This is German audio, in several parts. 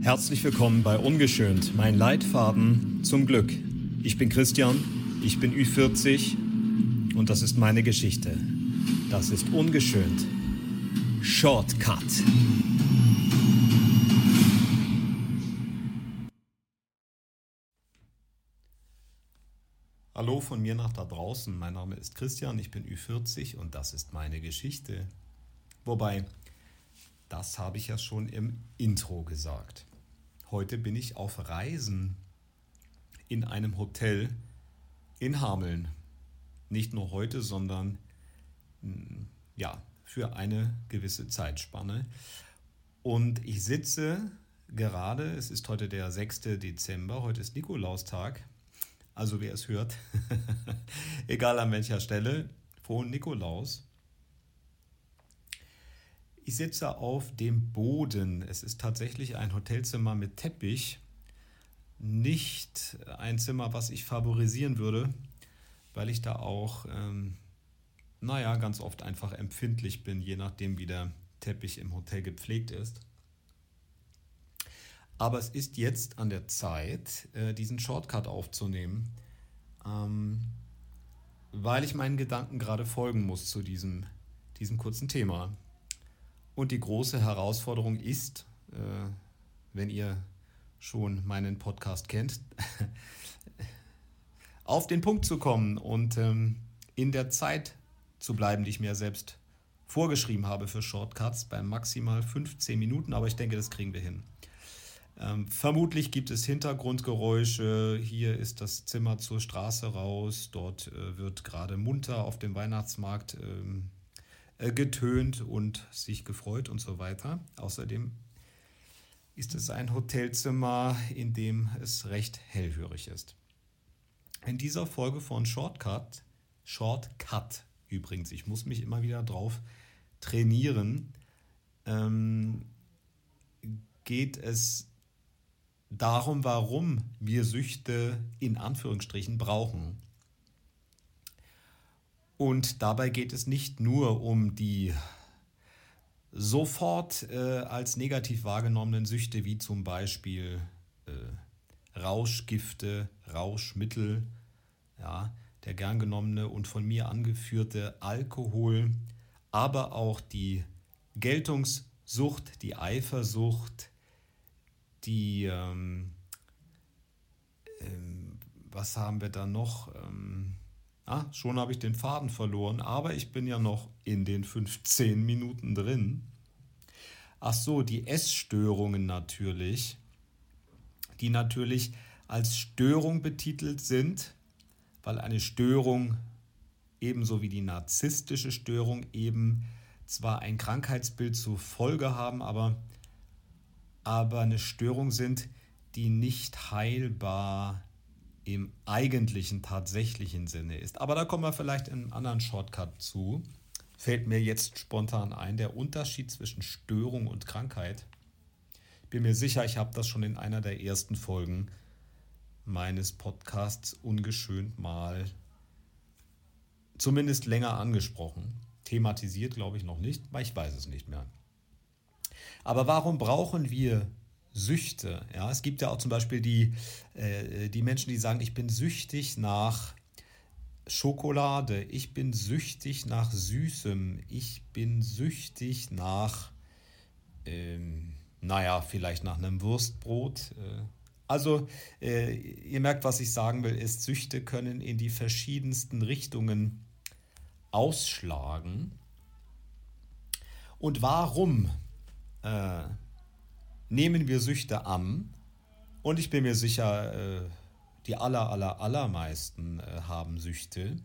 Herzlich willkommen bei Ungeschönt, mein Leitfaden zum Glück. Ich bin Christian, ich bin Ü40 und das ist meine Geschichte. Das ist ungeschönt. Shortcut. Hallo von mir nach da draußen. Mein Name ist Christian, ich bin Ü40 und das ist meine Geschichte. Wobei, das habe ich ja schon im Intro gesagt. Heute bin ich auf Reisen in einem Hotel in Hameln. Nicht nur heute, sondern mm, ja, für eine gewisse Zeitspanne. Und ich sitze gerade, es ist heute der 6. Dezember, heute ist Nikolaustag. Also wer es hört, egal an welcher Stelle, frohen Nikolaus. Ich sitze auf dem Boden. Es ist tatsächlich ein Hotelzimmer mit Teppich. Nicht ein Zimmer, was ich favorisieren würde, weil ich da auch, ähm, naja, ganz oft einfach empfindlich bin, je nachdem, wie der Teppich im Hotel gepflegt ist. Aber es ist jetzt an der Zeit, äh, diesen Shortcut aufzunehmen, ähm, weil ich meinen Gedanken gerade folgen muss zu diesem, diesem kurzen Thema. Und die große Herausforderung ist, äh, wenn ihr schon meinen Podcast kennt, auf den Punkt zu kommen und ähm, in der Zeit zu bleiben, die ich mir selbst vorgeschrieben habe für Shortcuts bei maximal 15 Minuten, aber ich denke, das kriegen wir hin. Ähm, vermutlich gibt es Hintergrundgeräusche. Hier ist das Zimmer zur Straße raus. Dort äh, wird gerade munter auf dem Weihnachtsmarkt ähm, äh, getönt und sich gefreut und so weiter. Außerdem ist es ein Hotelzimmer, in dem es recht hellhörig ist. In dieser Folge von Shortcut, Shortcut übrigens, ich muss mich immer wieder drauf trainieren, ähm, geht es darum, warum wir Süchte in Anführungsstrichen brauchen. Und dabei geht es nicht nur um die sofort äh, als negativ wahrgenommenen Süchte wie zum Beispiel äh, Rauschgifte, Rauschmittel, ja, der gern genommene und von mir angeführte Alkohol, aber auch die Geltungssucht, die Eifersucht, die, ähm, ähm, was haben wir da noch? Ähm, Ah, schon habe ich den Faden verloren, aber ich bin ja noch in den 15 Minuten drin. Ach so, die Essstörungen natürlich, die natürlich als Störung betitelt sind, weil eine Störung ebenso wie die narzisstische Störung eben zwar ein Krankheitsbild zur Folge haben, aber, aber eine Störung sind, die nicht heilbar im eigentlichen, tatsächlichen Sinne ist. Aber da kommen wir vielleicht in einem anderen Shortcut zu. Fällt mir jetzt spontan ein, der Unterschied zwischen Störung und Krankheit. Ich bin mir sicher, ich habe das schon in einer der ersten Folgen meines Podcasts ungeschönt mal zumindest länger angesprochen. Thematisiert glaube ich noch nicht, weil ich weiß es nicht mehr. Aber warum brauchen wir Süchte. Ja, es gibt ja auch zum Beispiel die, äh, die Menschen, die sagen, ich bin süchtig nach Schokolade, ich bin süchtig nach Süßem, ich bin süchtig nach, ähm, naja, vielleicht nach einem Wurstbrot. Äh. Also, äh, ihr merkt, was ich sagen will, ist, Süchte können in die verschiedensten Richtungen ausschlagen. Und warum? Äh, nehmen wir Süchte an und ich bin mir sicher, äh, die aller, aller, allermeisten äh, haben Süchte.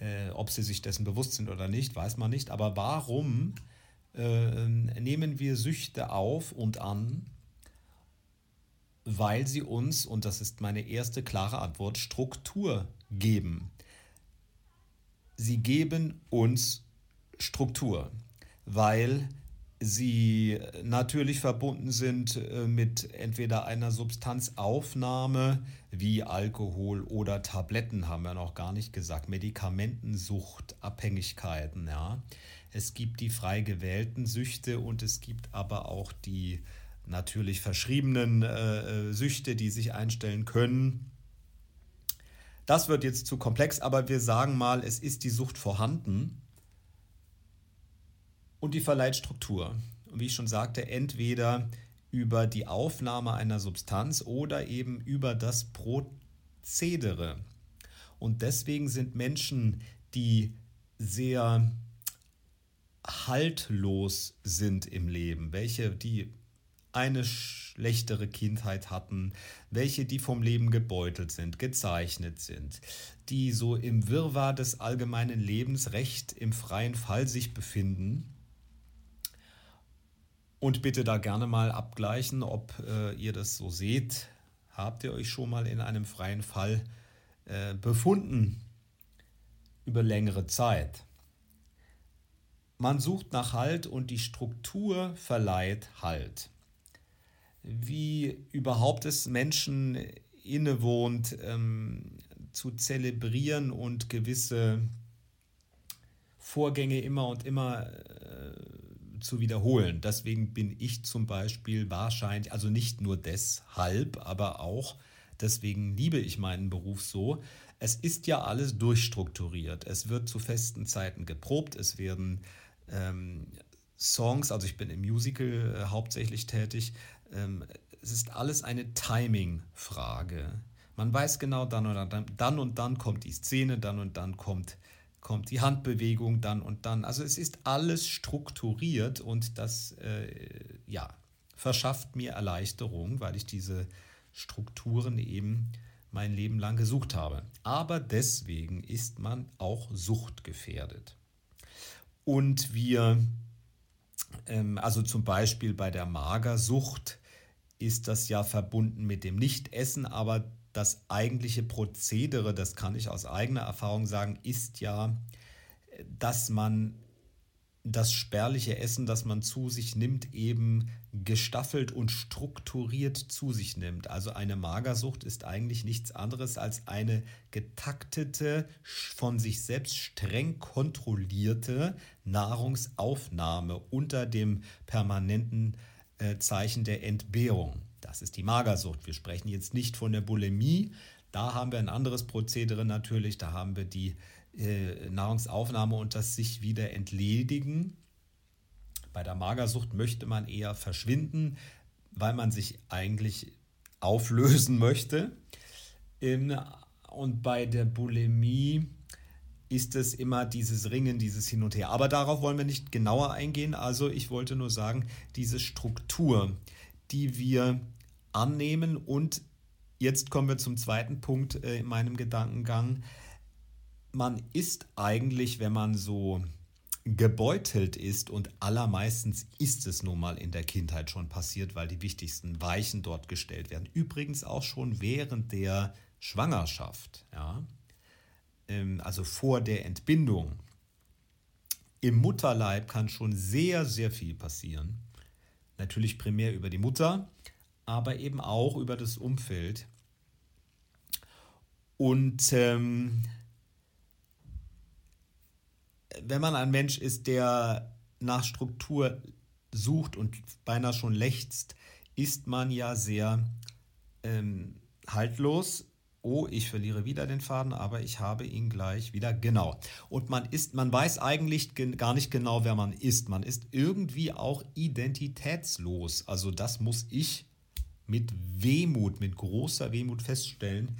Äh, ob sie sich dessen bewusst sind oder nicht, weiß man nicht. Aber warum nehmen wir Süchte auf und an? Weil sie uns, und das ist meine erste klare Antwort, Struktur geben. Sie geben uns Struktur, weil sie natürlich verbunden sind äh, mit entweder einer Substanzaufnahme wie Alkohol oder Tabletten, haben wir noch gar nicht gesagt, Medikamentensucht, Abhängigkeiten. Ja. Es gibt die frei gewählten Süchte und es gibt aber auch die natürlich verschriebenen äh, Süchte, die sich einstellen können. Das wird jetzt zu komplex, aber wir sagen mal, es ist die Sucht vorhanden und die verleiht Struktur. Und wie ich schon sagte, entweder über die Aufnahme einer Substanz oder eben über das Prozedere. Und deswegen sind Menschen, die sehr haltlos sind im Leben, welche die eine schlechtere Kindheit hatten, welche die vom Leben gebeutelt sind, gezeichnet sind, die so im Wirrwarr des allgemeinen Lebens recht im freien Fall sich befinden. Und bitte da gerne mal abgleichen, ob äh, ihr das so seht. Habt ihr euch schon mal in einem freien Fall äh, befunden über längere Zeit? Man sucht nach Halt und die Struktur verleiht Halt wie überhaupt es Menschen innewohnt, ähm, zu zelebrieren und gewisse Vorgänge immer und immer äh, zu wiederholen. Deswegen bin ich zum Beispiel wahrscheinlich, also nicht nur deshalb, aber auch deswegen liebe ich meinen Beruf so. Es ist ja alles durchstrukturiert. Es wird zu festen Zeiten geprobt, es werden ähm, Songs, also ich bin im Musical äh, hauptsächlich tätig, ähm, es ist alles eine Timing-Frage. Man weiß genau, dann und dann, dann und dann kommt die Szene, dann und dann kommt, kommt die Handbewegung, dann und dann. Also es ist alles strukturiert und das äh, ja, verschafft mir Erleichterung, weil ich diese Strukturen eben mein Leben lang gesucht habe. Aber deswegen ist man auch suchtgefährdet. Und wir ähm, also zum Beispiel bei der Magersucht ist das ja verbunden mit dem Nichtessen, aber das eigentliche Prozedere, das kann ich aus eigener Erfahrung sagen, ist ja, dass man das spärliche Essen, das man zu sich nimmt, eben gestaffelt und strukturiert zu sich nimmt. Also eine Magersucht ist eigentlich nichts anderes als eine getaktete, von sich selbst streng kontrollierte Nahrungsaufnahme unter dem permanenten äh, Zeichen der Entbehrung. Das ist die Magersucht. Wir sprechen jetzt nicht von der Bulimie. Da haben wir ein anderes Prozedere natürlich. Da haben wir die äh, Nahrungsaufnahme und das sich wieder entledigen. Bei der Magersucht möchte man eher verschwinden, weil man sich eigentlich auflösen möchte. Und bei der Bulimie ist es immer dieses Ringen, dieses Hin und Her. Aber darauf wollen wir nicht genauer eingehen. Also ich wollte nur sagen, diese Struktur, die wir annehmen und jetzt kommen wir zum zweiten Punkt äh, in meinem Gedankengang man ist eigentlich, wenn man so gebeutelt ist und allermeistens ist es nun mal in der Kindheit schon passiert, weil die wichtigsten Weichen dort gestellt werden. Übrigens auch schon während der Schwangerschaft, ja, ähm, also vor der Entbindung. Im Mutterleib kann schon sehr, sehr viel passieren. Natürlich primär über die Mutter, aber eben auch über das Umfeld. Und ähm, wenn man ein Mensch ist, der nach Struktur sucht und beinahe schon lechzt, ist man ja sehr ähm, haltlos. Oh, ich verliere wieder den Faden, aber ich habe ihn gleich wieder. Genau. Und man ist, man weiß eigentlich gar nicht genau, wer man ist. Man ist irgendwie auch identitätslos. Also das muss ich mit Wehmut, mit großer Wehmut feststellen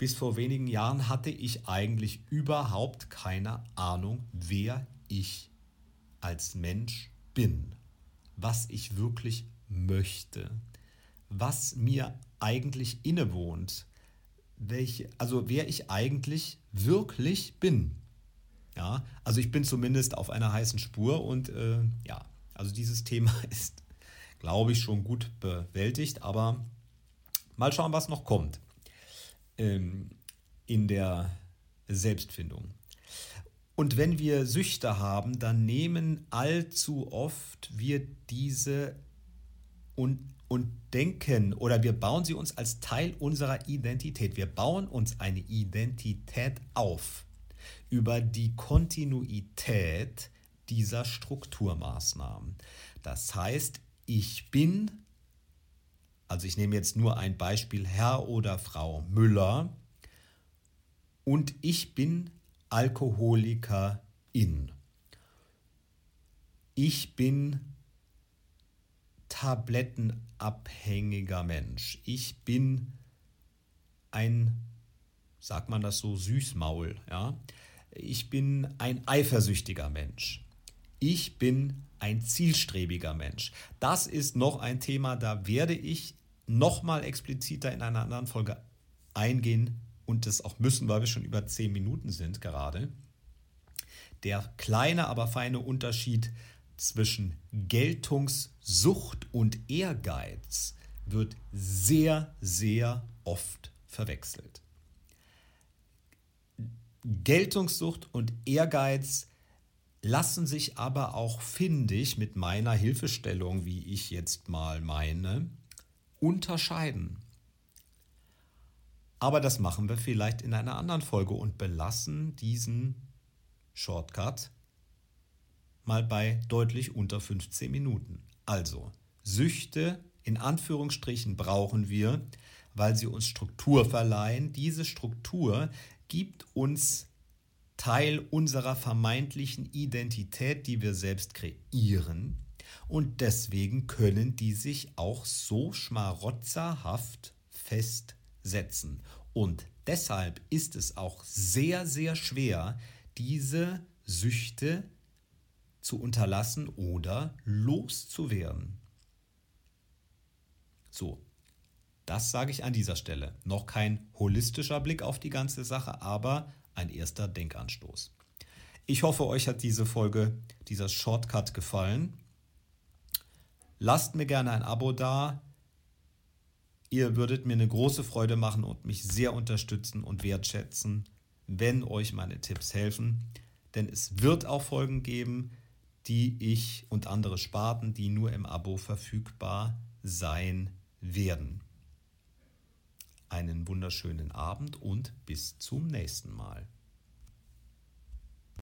bis vor wenigen Jahren hatte ich eigentlich überhaupt keine Ahnung, wer ich als Mensch bin, was ich wirklich möchte, was mir eigentlich innewohnt, welche, also wer ich eigentlich wirklich bin. Ja, also ich bin zumindest auf einer heißen Spur und äh, ja, also dieses Thema ist, glaube ich, schon gut bewältigt, aber mal schauen, was noch kommt ähm, in der Selbstfindung. Und wenn wir Süchte haben, dann nehmen allzu oft wir diese und, und denken oder wir bauen sie uns als Teil unserer Identität. Wir bauen uns eine Identität auf über die Kontinuität dieser Strukturmaßnahmen. Das heißt, ich bin also ich nehme jetzt nur ein Beispiel, Herr oder Frau Müller, und ich bin Alkoholikerin. Ich bin tablettenabhängiger Mensch. Ich bin ein, sagt man das so, Süßmaul. Ja? Ich bin ein eifersüchtiger Mensch. Ich bin ein zielstrebiger Mensch. Das ist noch ein Thema, da werde ich noch mal expliziter in einer anderen Folge eingehen und das auch müssen, weil wir schon über zehn Minuten sind gerade. Der kleine, aber feine Unterschied zwischen Geltungssucht und Ehrgeiz wird sehr, sehr oft verwechselt. Geltungssucht und Ehrgeiz lassen sich aber auch, finde ich, mit meiner Hilfestellung, wie ich jetzt mal meine, unterscheiden. Aber das machen wir vielleicht in einer anderen Folge und belassen diesen Shortcut mal bei deutlich unter 15 Minuten. Also, Süchte in Anführungsstrichen brauchen wir, weil sie uns Struktur verleihen. Diese Struktur gibt uns Teil unserer vermeintlichen Identität, die wir selbst kreieren. Und deswegen können die sich auch so schmarotzerhaft festsetzen. Und deshalb ist es auch sehr, sehr schwer, diese Süchte zu unterlassen oder loszuwerden. So, das sage ich an dieser Stelle. Noch kein holistischer Blick auf die ganze Sache, aber ein erster Denkanstoß. Ich hoffe, euch hat diese Folge, dieser Shortcut gefallen. Lasst mir gerne ein Abo da. Ihr würdet mir eine große Freude machen und mich sehr unterstützen und wertschätzen, wenn euch meine Tipps helfen. Denn es wird auch Folgen geben, die ich und andere Sparten, die nur im Abo verfügbar sein werden. Einen wunderschönen Abend und bis zum nächsten Mal.